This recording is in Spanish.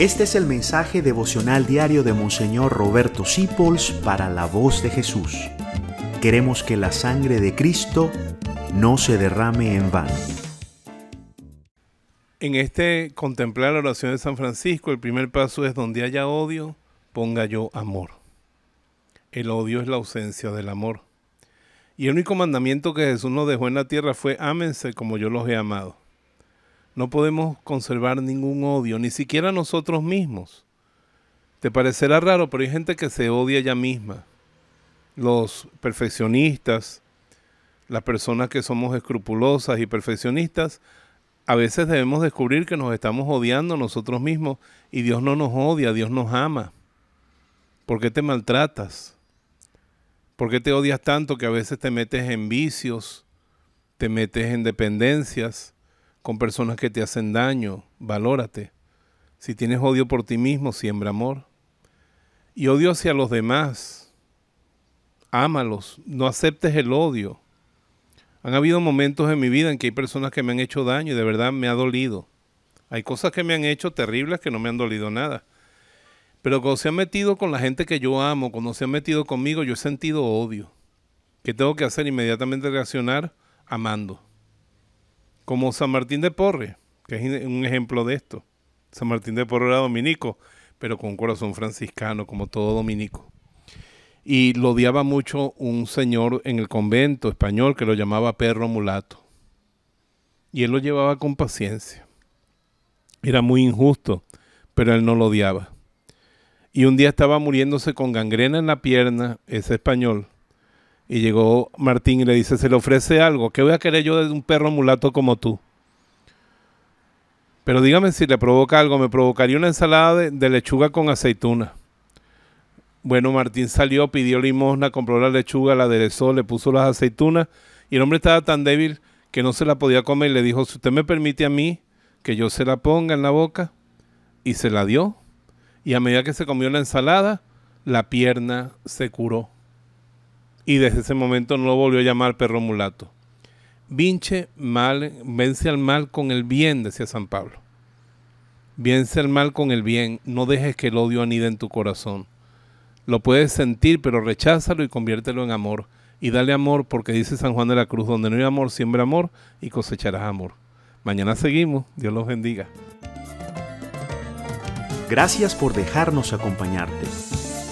Este es el mensaje devocional diario de Monseñor Roberto Sipols para la voz de Jesús. Queremos que la sangre de Cristo no se derrame en vano. En este contemplar la oración de San Francisco, el primer paso es donde haya odio, ponga yo amor. El odio es la ausencia del amor. Y el único mandamiento que Jesús nos dejó en la tierra fue ámense como yo los he amado. No podemos conservar ningún odio, ni siquiera nosotros mismos. Te parecerá raro, pero hay gente que se odia ella misma. Los perfeccionistas, las personas que somos escrupulosas y perfeccionistas, a veces debemos descubrir que nos estamos odiando nosotros mismos y Dios no nos odia, Dios nos ama. ¿Por qué te maltratas? ¿Por qué te odias tanto que a veces te metes en vicios, te metes en dependencias? Con personas que te hacen daño, valórate. Si tienes odio por ti mismo, siembra amor. Y odio hacia los demás, ámalos, no aceptes el odio. Han habido momentos en mi vida en que hay personas que me han hecho daño y de verdad me ha dolido. Hay cosas que me han hecho terribles que no me han dolido nada. Pero cuando se han metido con la gente que yo amo, cuando se han metido conmigo, yo he sentido odio. ¿Qué tengo que hacer? Inmediatamente reaccionar amando como San Martín de Porre, que es un ejemplo de esto. San Martín de Porre era dominico, pero con corazón franciscano, como todo dominico. Y lo odiaba mucho un señor en el convento español que lo llamaba perro mulato. Y él lo llevaba con paciencia. Era muy injusto, pero él no lo odiaba. Y un día estaba muriéndose con gangrena en la pierna, ese español, y llegó Martín y le dice, se le ofrece algo, ¿qué voy a querer yo de un perro mulato como tú? Pero dígame si le provoca algo, me provocaría una ensalada de, lechuga con aceituna. Bueno, Martín salió, pidió limosna, compró la lechuga, la aderezó, le puso las aceitunas y el hombre estaba tan débil que no se la podía comer y le dijo, si usted me permite a mí que yo se la ponga en la boca y se la dio. Y a medida que se comió la ensalada, la pierna se curó y desde ese momento no lo volvió a llamar perro mulato. Vinche mal, vence al mal con el bien, decía San Pablo. Vence al mal con el bien, no dejes que el odio anide en tu corazón. Lo puedes sentir, pero recházalo y conviértelo en amor. Y dale amor, porque dice San Juan de la Cruz, donde no hay amor, siembra amor y cosecharás amor. Mañana seguimos, Dios los bendiga. Gracias por dejarnos acompañarte.